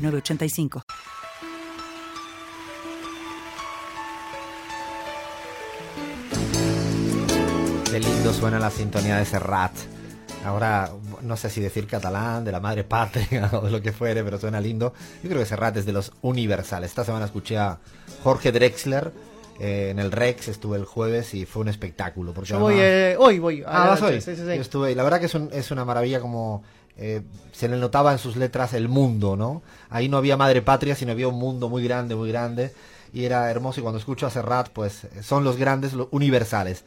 906985. Qué lindo suena la sintonía de Serrat. Ahora, no sé si decir catalán, de la madre patria o de lo que fuere, pero suena lindo. Yo creo que Serrat es de los universales. Esta semana escuché a Jorge Drexler eh, en el Rex, estuve el jueves y fue un espectáculo. Porque Yo voy, además- eh, hoy voy. Ah, vas hoy. sí, sí, sí. Yo estuve, y la verdad que es, un- es una maravilla como eh, se le notaba en sus letras el mundo, ¿no? Ahí no había madre patria, sino había un mundo muy grande, muy grande, y era hermoso. Y cuando escucho a Serrat, pues son los grandes, los universales.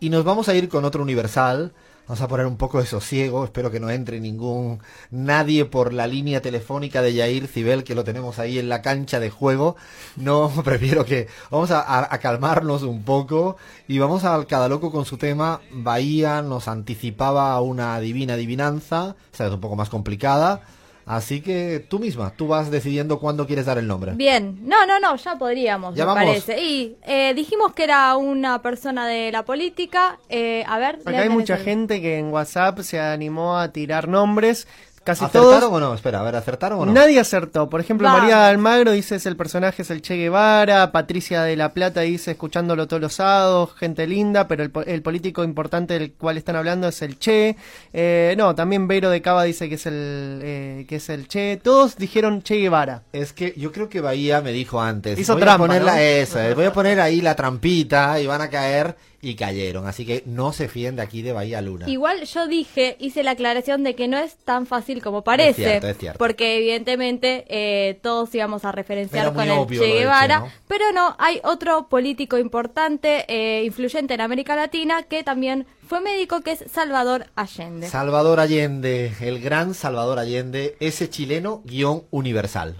Y nos vamos a ir con otro universal. Vamos a poner un poco de sosiego, espero que no entre ningún nadie por la línea telefónica de Yair Cibel, que lo tenemos ahí en la cancha de juego. No, prefiero que vamos a, calmarnos un poco y vamos al cada loco con su tema. Bahía nos anticipaba una divina adivinanza, esta es un poco más complicada. Así que tú misma, tú vas decidiendo cuándo quieres dar el nombre. Bien, no, no, no, ya podríamos, Ya me vamos. parece. Y eh, dijimos que era una persona de la política. Eh, a ver, Acá hay mucha gente que en WhatsApp se animó a tirar nombres. Casi ¿Acertaron todos. o no? Espera, a ver, ¿acertaron o no? Nadie acertó. Por ejemplo, Vamos. María Almagro dice es el personaje es el Che Guevara. Patricia de la Plata dice escuchándolo todos los sábados, gente linda, pero el, el político importante del cual están hablando es el Che. Eh, no, también Vero de Cava dice que es el eh, que es el Che. Todos dijeron Che Guevara. Es que yo creo que Bahía me dijo antes. Hizo voy trampa, a poner ¿no? la esa, eh, voy a poner ahí la trampita y van a caer y cayeron. Así que no se fíen de aquí de Bahía Luna. Igual yo dije, hice la aclaración de que no es tan fácil como parece. Es cierto, es cierto. Porque evidentemente eh, todos íbamos a referenciar con el Che Guevara. ¿no? Pero no, hay otro político importante, eh, influyente en América Latina, que también fue médico, que es Salvador Allende. Salvador Allende, el gran Salvador Allende, ese chileno guion universal.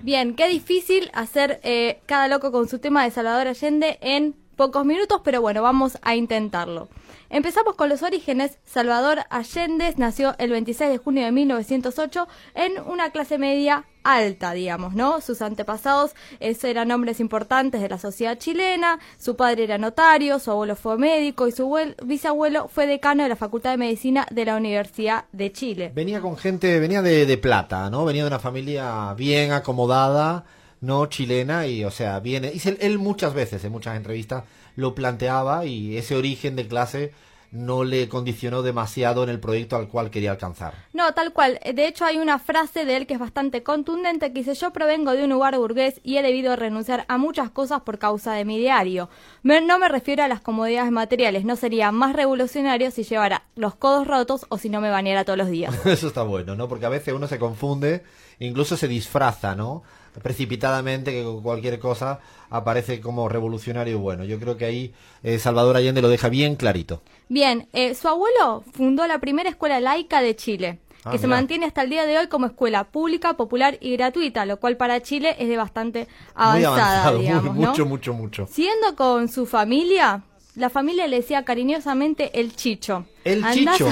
Bien, qué difícil hacer eh, cada loco con su tema de Salvador Allende en pocos minutos, pero bueno, vamos a intentarlo. Empezamos con los orígenes. Salvador Allende nació el 26 de junio de 1908 en una clase media alta, digamos, ¿no? Sus antepasados eh, eran hombres importantes de la sociedad chilena, su padre era notario, su abuelo fue médico y su abuel- bisabuelo fue decano de la Facultad de Medicina de la Universidad de Chile. Venía con gente, venía de, de plata, ¿no? Venía de una familia bien acomodada, no chilena, y o sea, viene. Y se- él muchas veces, en muchas entrevistas, lo planteaba y ese origen de clase no le condicionó demasiado en el proyecto al cual quería alcanzar. No, tal cual. De hecho, hay una frase de él que es bastante contundente que dice, yo provengo de un lugar burgués y he debido renunciar a muchas cosas por causa de mi diario. Me- no me refiero a las comodidades materiales, no sería más revolucionario si llevara los codos rotos o si no me bañara todos los días. Eso está bueno, ¿no? Porque a veces uno se confunde, incluso se disfraza, ¿no? Precipitadamente, que con cualquier cosa aparece como revolucionario bueno. Yo creo que ahí eh, Salvador Allende lo deja bien clarito. Bien, eh, su abuelo fundó la primera escuela laica de Chile, Ah, que se mantiene hasta el día de hoy como escuela pública, popular y gratuita, lo cual para Chile es de bastante muy avanzada, avanzado, muy- ¿no? mucho, mucho, mucho. Siguiendo con su familia, la familia le decía cariñosamente el chicho. El chicho.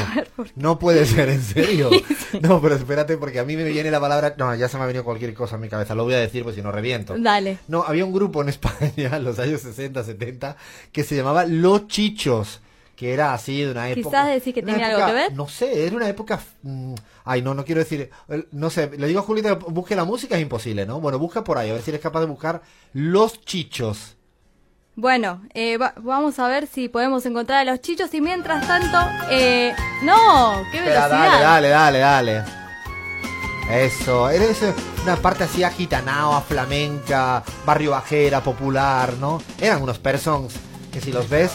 No puede ser, en serio. No, pero espérate, porque a mí me viene la palabra. No, ya se me ha venido cualquier cosa a mi cabeza. Lo voy a decir, pues si no reviento. Dale. No, había un grupo en España en los años 60, 70 que se llamaba Los Chichos. Que era así de una época. Quizás decir que tiene algo que ver. No sé, era una época. mm, ay, no, no quiero decir. No sé, le digo a Julita que busque la música, es imposible, ¿no? Bueno, busca por ahí, a ver si eres capaz de buscar Los Chichos. Bueno, eh, va- vamos a ver si podemos encontrar a los chichos y mientras tanto, eh, no, qué velocidad. dale, dale, dale, dale. Eso, eres eh, una parte así agitanao, flamenca, barrio bajera, popular, ¿no? Eran unos persons que si los ves...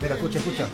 Mira, escucha, escucha.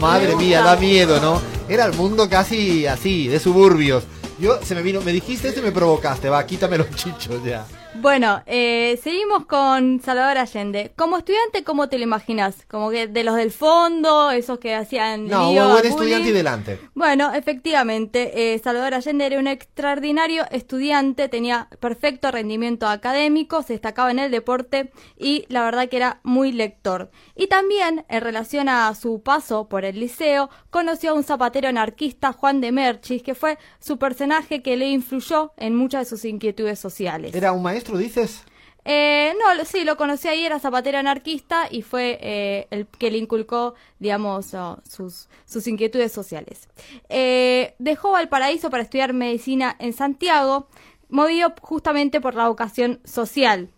Madre mía, da miedo, ¿no? Era el mundo casi así, de suburbios. Yo, se me vino, me dijiste esto y me provocaste, va, quítame los chichos ya. Bueno, eh, seguimos con Salvador Allende. Como estudiante, ¿cómo te lo imaginas? Como que de los del fondo, esos que hacían... No, lío, buen estudiante y delante. Bueno, efectivamente, eh, Salvador Allende era un extraordinario estudiante, tenía perfecto rendimiento académico, se destacaba en el deporte y la verdad que era muy lector. Y también, en relación a su paso por el liceo, conoció a un zapatero anarquista, Juan de Merchis, que fue su personaje que le influyó en muchas de sus inquietudes sociales. ¿Era un maestro, dices? Eh, no, sí, lo conocí ahí, era zapatero anarquista y fue eh, el que le inculcó, digamos, sus, sus inquietudes sociales. Eh, dejó Valparaíso para estudiar medicina en Santiago, movido justamente por la vocación social.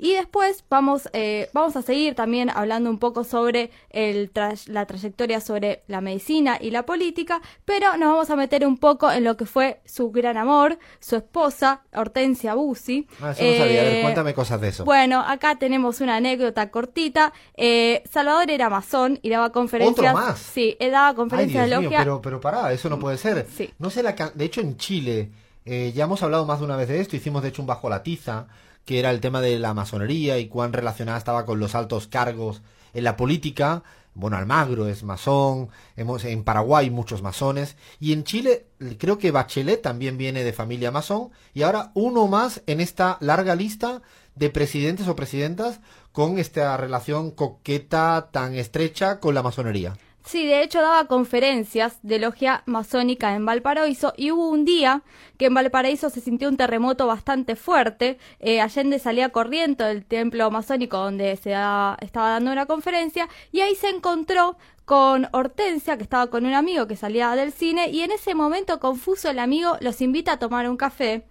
Y después vamos, eh, vamos a seguir también hablando un poco sobre el tra- la trayectoria sobre la medicina y la política, pero nos vamos a meter un poco en lo que fue su gran amor, su esposa, Hortensia Bussi. Ah, eso no sabía. A ver, Eh, cuéntame cosas de eso. bueno, acá tenemos una anécdota cortita. Eh, Salvador era masón y daba conferencias. ¿Otro más? Sí, él daba Ay, conferencias Dios de mío, logia. pero, pero pará, eso no puede ser. Sí. No sé la De hecho, en Chile, eh, ya hemos hablado más de una vez de esto, hicimos de hecho un bajo la tiza, que era el tema de la masonería y cuán relacionada estaba con los altos cargos en la política. Bueno, Almagro es masón, en Paraguay muchos masones, y en Chile creo que Bachelet también viene de familia masón, y ahora uno más en esta larga lista de presidentes o presidentas con esta relación coqueta tan estrecha con la masonería. Sí, de hecho daba conferencias de logia masónica en Valparaíso y hubo un día que en Valparaíso se sintió un terremoto bastante fuerte. Eh, Allende salía corriendo del templo masónico donde se estaba dando una conferencia y ahí se encontró con Hortensia, que estaba con un amigo que salía del cine, y en ese momento confuso el amigo los invita a tomar un café.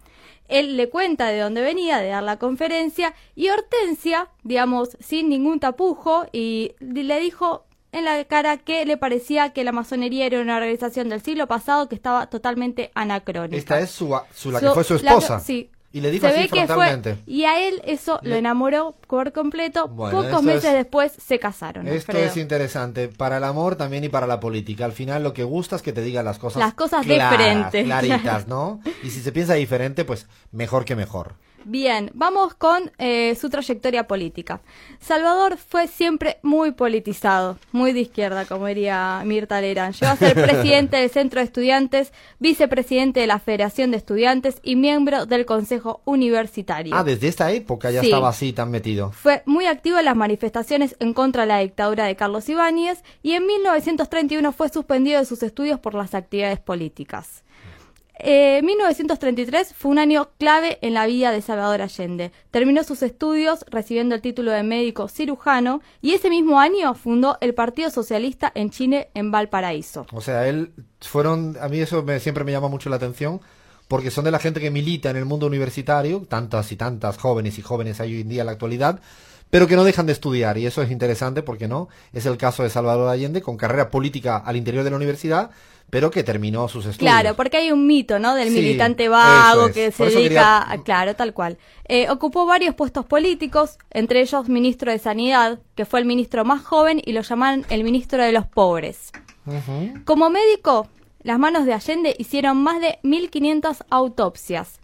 Él le cuenta de dónde venía, de dar la conferencia, y Hortensia, digamos, sin ningún tapujo, y le dijo en la cara que le parecía que la masonería era una organización del siglo pasado que estaba totalmente anacrónica. Esta es su, su la que fue su la- esposa. sí. Y le dijo Se así ve que fue y a él eso lo enamoró por completo. Bueno, Pocos meses es- después se casaron. Esto Alfredo. es interesante para el amor también y para la política. Al final lo que gusta es que te digan las cosas Las cosas de claras, frente. claritas, ¿no? Y si se piensa diferente, pues mejor que mejor. Bien, vamos con eh, su trayectoria política. Salvador fue siempre muy politizado, muy de izquierda, como diría Mirta Legrand. Llegó a ser presidente del Centro de Estudiantes, vicepresidente de la Federación de Estudiantes y miembro del Consejo Universitario. Ah, desde esta época ya Sí. estaba así tan metido. Fue muy activo en las manifestaciones en contra de la dictadura de Carlos Ibáñez y en 1931 fue suspendido de sus estudios por las actividades políticas. Eh, 1933 fue un año clave en la vida de Salvador Allende. Terminó sus estudios recibiendo el título de médico cirujano y ese mismo año fundó el Partido Socialista en Chile en Valparaíso. O sea, él fueron, a mí eso siempre me llama mucho la atención, porque son de la gente que milita en el mundo universitario, tantas y tantas jóvenes y jóvenes hay hoy en día en la actualidad, pero que no dejan de estudiar, y eso es interesante porque no, es el caso de Salvador Allende, con carrera política al interior de la universidad, pero que terminó sus estudios. Claro, porque hay un mito, ¿no? Del Sí, militante vago es. que se dedica, quería- a, claro, tal cual. Eh, ocupó varios puestos políticos, entre ellos ministro de Sanidad, que fue el ministro más joven y lo llaman el ministro de los pobres. Como médico, las manos de Allende hicieron más de 1.500 autopsias.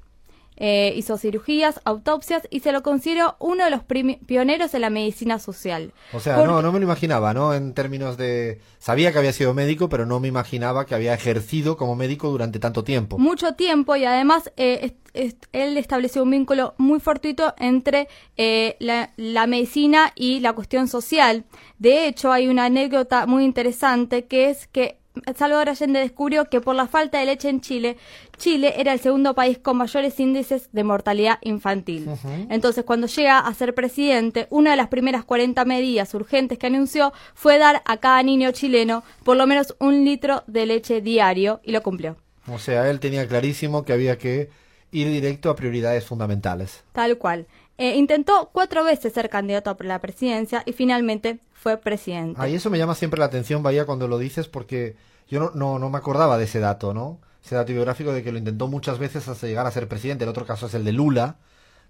Eh, hizo cirugías, autopsias y se lo consideró uno de los pioneros en la medicina social. O sea, Porque- no, no me lo imaginaba, ¿no? En términos de... Sabía que había sido médico, pero no me imaginaba que había ejercido como médico durante tanto tiempo. mucho tiempo y además eh, est- est- él estableció un vínculo muy fortuito entre eh, la, la medicina y la cuestión social. De hecho, hay una anécdota muy interesante que es que Salvador Allende descubrió que por la falta de leche en Chile, Chile era el segundo país con mayores índices de mortalidad infantil. Entonces, cuando llega a ser presidente, una de las primeras 40 medidas urgentes que anunció fue dar a cada niño chileno por lo menos un litro de leche diario y lo cumplió. O sea, él tenía clarísimo que había que ir directo a prioridades fundamentales. Tal cual. Eh, intentó cuatro veces ser candidato a la presidencia y finalmente fue presidente. Ah, y eso me llama siempre la atención, Bahía, cuando lo dices, porque yo no, no, no me acordaba de ese dato, ¿no? Ese dato biográfico de que lo intentó muchas veces hasta llegar a ser presidente. El otro caso es el de Lula.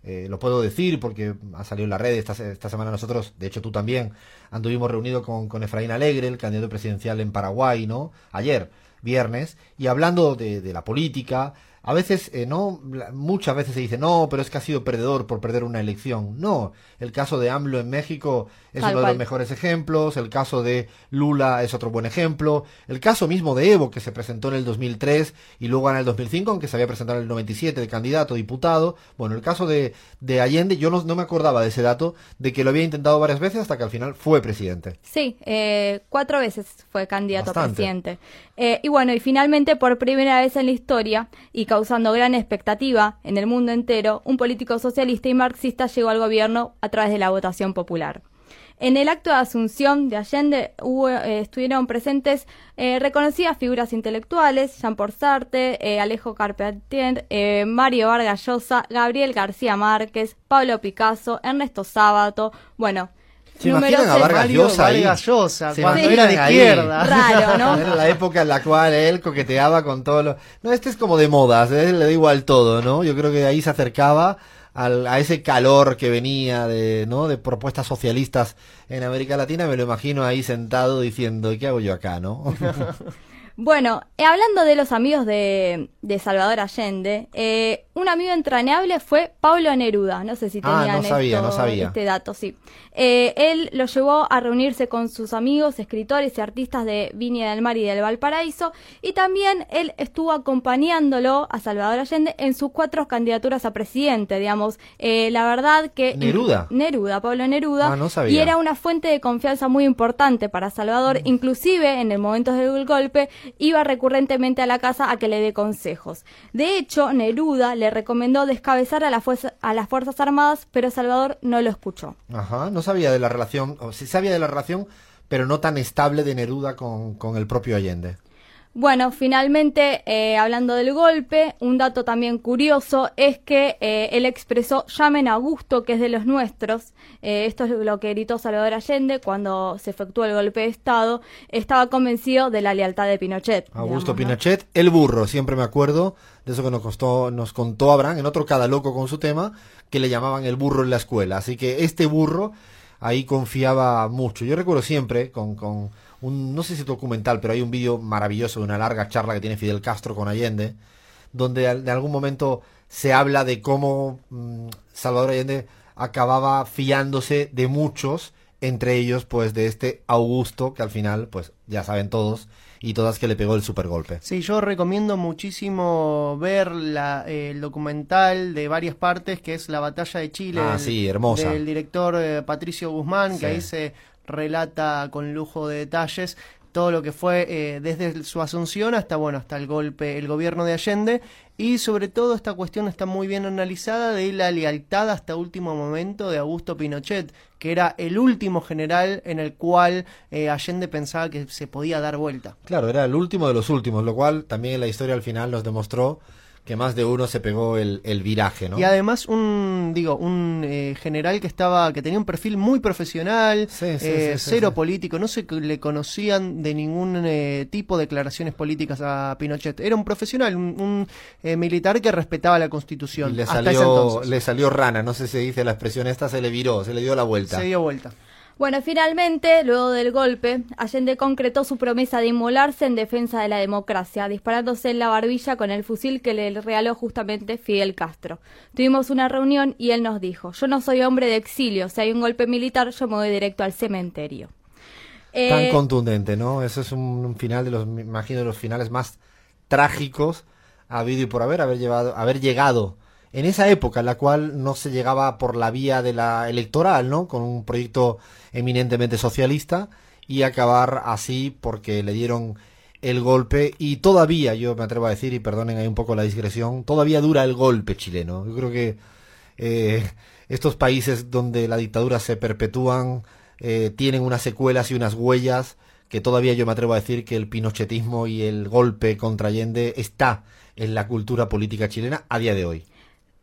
Eh, lo puedo decir porque ha salido en la red esta, se- esta semana nosotros, de hecho tú también, anduvimos reunidos con, con Efraín Alegre, el candidato presidencial en Paraguay, ¿no? Ayer, viernes, y hablando de, de la política, a veces, eh, no, muchas veces se dice, no, pero es que ha sido perdedor por perder una elección. No, el caso de AMLO en México es Tal uno de los mejores ejemplos, el caso de Lula es otro buen ejemplo, el caso mismo de Evo, que se presentó en el 2003 y luego en el 2005, aunque se había presentado en el 97 de candidato, diputado. Bueno, el caso de, de Allende, yo no, no me acordaba de ese dato, de que lo había intentado varias veces hasta que al final fue presidente. Sí, eh, cuatro veces fue candidato a presidente. Eh, y bueno, y finalmente por primera vez en la historia, y causando gran expectativa en el mundo entero, un político socialista y marxista llegó al gobierno a través de la votación popular. En el acto de asunción de Allende eh, estuvieron presentes eh, reconocidas figuras intelectuales, Jean Paul Sartre, eh, Alejo Carpentier, Mario Vargas Llosa, Gabriel García Márquez, Pablo Picasso, Ernesto Sábato, bueno, ¿Se imaginan a Vargas Llosa ahí? Vargas Llosa, Se cuando era de ahí. izquierda. Raro, ¿no? Era la época en la cual él coqueteaba con todo lo... No, este es como de modas, él le da igual todo, ¿no? Yo creo que ahí se acercaba al- a ese calor que venía de, ¿no? De propuestas socialistas en América Latina, me lo imagino ahí sentado diciendo, ¿y qué hago yo acá, no? Bueno, eh, hablando de los amigos de, de Salvador Allende, eh, un amigo entrañable fue Pablo Neruda. No sé si Ah, tenían no sabía, esto- no sabía. este dato, sí. Eh, él lo llevó a reunirse con sus amigos, escritores y artistas de Viña del Mar y del Valparaíso, y también él estuvo acompañándolo a Salvador Allende en sus cuatro candidaturas a presidente, digamos. Eh, la verdad que... ¿Neruda? Neruda, Pablo Neruda. Ah, no sabía. Y era una fuente de confianza muy importante para Salvador, Mm. inclusive en el momento del golpe iba recurrentemente a la casa a que le dé consejos. De hecho, Neruda le recomendó descabezar a, las Fuerzas Armadas, pero Salvador no lo escuchó. Ajá, no sabía de la relación, o sí sabía de la relación, pero no tan estable de Neruda con, con el propio Allende. Bueno, finalmente, eh, hablando del golpe, un dato también curioso es que eh, él expresó llamen a Augusto, que es de los nuestros. Eh, esto es lo que gritó Salvador Allende cuando se efectuó el golpe de Estado. Estaba convencido de la lealtad de Pinochet. Augusto digamos, ¿no? Pinochet, el burro, siempre me acuerdo de eso que nos costó, nos contó Abraham en otro cada loco con su tema, que le llamaban el burro en la escuela. Así que este burro ahí confiaba mucho. Yo recuerdo siempre con, con un, no sé si documental, pero hay un vídeo maravilloso de una larga charla que tiene Fidel Castro con Allende, donde de algún momento se habla de cómo mm, Salvador Allende acababa fiándose de muchos, entre ellos pues de este Augusto, que al final pues ya saben todos y todas que le pegó el supergolpe. Sí, yo recomiendo muchísimo ver la, eh, el documental de varias partes que es La Batalla de Chile. Ah, del- sí, hermosa. Del director eh, Patricio Guzmán, Sí. que ahí se relata con lujo de detalles todo lo que fue eh, desde su asunción hasta bueno hasta el golpe el gobierno de Allende. Y sobre todo esta cuestión está muy bien analizada de la lealtad hasta último momento de Augusto Pinochet que era el último general en el cual eh, Allende pensaba que se podía dar vuelta. Claro, era el último de los últimos, lo cual también la historia al final nos demostró que más de uno se pegó el, el viraje, ¿no? Y además un, digo, un eh, general que estaba, que tenía un perfil muy profesional, Sí, sí, eh, sí, cero político, no se le conocían de ningún eh, tipo de declaraciones políticas a Pinochet. Era un profesional, un, un, eh, militar que respetaba la Y constitución. le hasta ese salió, entonces. le salió rana, no sé si se dice la expresión esta, se le viró, se le dio la vuelta. Se dio vuelta. Bueno, finalmente, luego del golpe, Allende concretó su promesa de inmolarse en defensa de la democracia, disparándose en la barbilla con el fusil que le regaló justamente Fidel Castro. Tuvimos una reunión y él nos dijo, yo no soy hombre de exilio, si hay un golpe militar yo me voy directo al cementerio. Tan Eh, contundente, ¿no? Eso es un, un final de los, me imagino, de los finales más trágicos ha habido y por haber, haber, llevado, haber llegado en esa época en la cual no se llegaba por la vía de la electoral, ¿no? Con un proyecto eminentemente socialista y acabar así porque le dieron el golpe y todavía, yo me atrevo a decir, y perdonen ahí un poco la digresión, todavía dura el golpe chileno. Yo creo que eh, estos países donde la dictadura se perpetúan eh, tienen unas secuelas y unas huellas que todavía yo me atrevo a decir que el pinochetismo y el golpe contra Allende está en la cultura política chilena a día de hoy.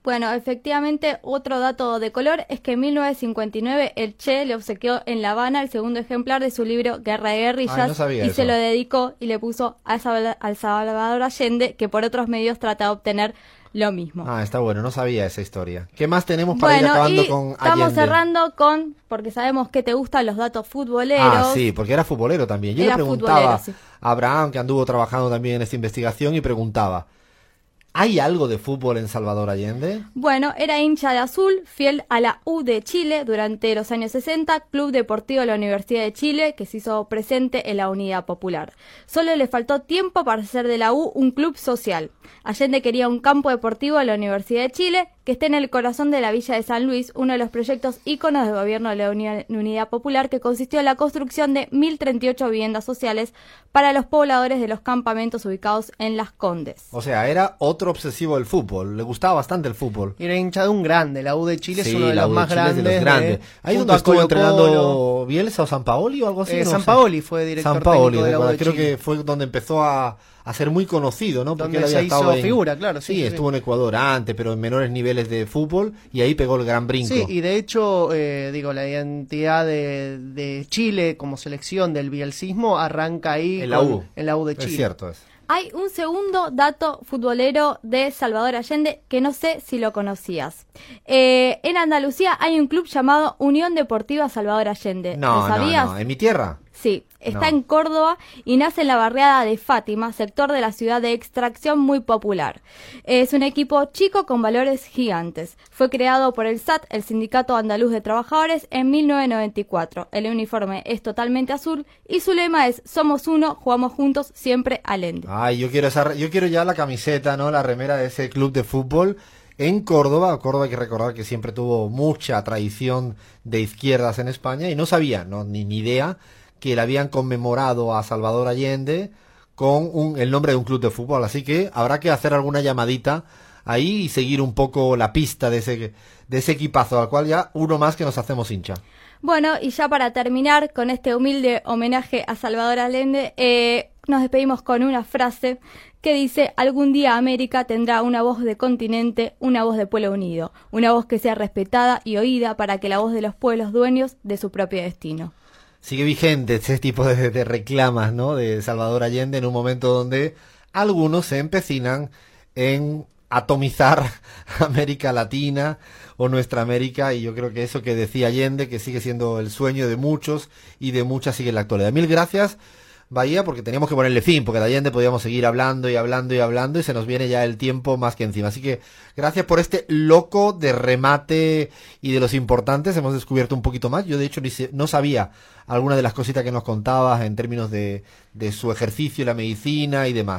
Bueno, efectivamente, otro dato de color es que en 1959 el Che le obsequió en La Habana el segundo ejemplar de su libro Guerra de Guerrillas no y eso. se lo dedicó y le puso a Salva- al Salvador Allende, que por otros medios trata de obtener lo mismo. Ah, está bueno, no sabía esa historia. ¿Qué más tenemos para ir acabando y con estamos Allende? cerrando con, porque sabemos que te gustan los datos futboleros. Ah, sí, porque era futbolero también. Yo Era le preguntaba sí. a Abraham, que anduvo trabajando también en esta investigación, y preguntaba, ¿Hay algo de fútbol en Salvador Allende? Bueno, era hincha de azul, fiel a la U de Chile durante los años 60, Club Deportivo de la Universidad de Chile, que se hizo presente en la Unidad Popular. Solo le faltó tiempo para hacer de la U un club social. Allende quería un campo deportivo en la Universidad de Chile que esté en el corazón de la villa de San Luis, uno de los proyectos íconos del gobierno de la Unidad Popular, que consistió en la construcción de 1.038 viviendas sociales para los pobladores de los campamentos ubicados en Las Condes. O sea, era otro obsesivo del fútbol, le gustaba bastante el fútbol. Era hincha de un grande, la U de Chile es uno de los más grandes. De grandes. Ahí donde estuvo entrenando Bielsa o San Paoli o algo así. Eh, San Paoli fue director San Paoli, de la U de creo Chile. que fue donde empezó a a ser muy conocido, ¿no? Porque él había se hizo figura, claro. Sí, estuvo en Ecuador antes, pero en menores niveles de fútbol y ahí pegó el gran brinco. Sí, y de hecho, eh, digo, la identidad de, Chile como selección del bielcismo arranca ahí en la U, en la U de Chile. Es cierto es. Hay un segundo dato futbolero de Salvador Allende que no sé si lo conocías. Eh, en Andalucía hay un club llamado Unión Deportiva Salvador Allende. No, ¿Lo sabías? no, no. ¿En mi tierra? Sí, está en Córdoba y nace en la barriada de Fátima, sector de la ciudad de extracción muy popular. Es un equipo chico con valores gigantes. Fue creado por el SAT, el Sindicato Andaluz de Trabajadores, en 1994. El uniforme es totalmente azul y su lema es Somos uno, jugamos juntos, siempre al ende. Ay, yo quiero, esa, yo quiero ya la camiseta, ¿no? La remera de ese club de fútbol en Córdoba. Córdoba hay que recordar que siempre tuvo mucha tradición de izquierdas en España y no sabía, no, ni, ni idea que le habían conmemorado a Salvador Allende con un, el nombre de un club de fútbol. Así que habrá que hacer alguna llamadita ahí y seguir un poco la pista de ese, de ese equipazo, al cual ya uno más que nos hacemos hincha. Bueno, y ya para terminar con este humilde homenaje a Salvador Allende, eh, nos despedimos con una frase que dice, algún día América tendrá una voz de continente, una voz de pueblo unido, una voz que sea respetada y oída para que la voz de los pueblos dueños de su propio destino sigue vigente ese tipo de, reclamas ¿no? de Salvador Allende en un momento donde algunos se empecinan en atomizar América Latina o nuestra América y yo creo que eso que decía Allende que sigue siendo el sueño de muchos y de muchas sigue en la actualidad. Mil gracias Bahía porque teníamos que ponerle fin, porque de Allende podíamos seguir hablando y hablando y hablando y se nos viene ya el tiempo más que encima. Así que gracias por este loco de remate y de los importantes. Hemos descubierto un poquito más. Yo de hecho no sabía alguna de las cositas que nos contabas en términos de, de su ejercicio, la medicina y demás.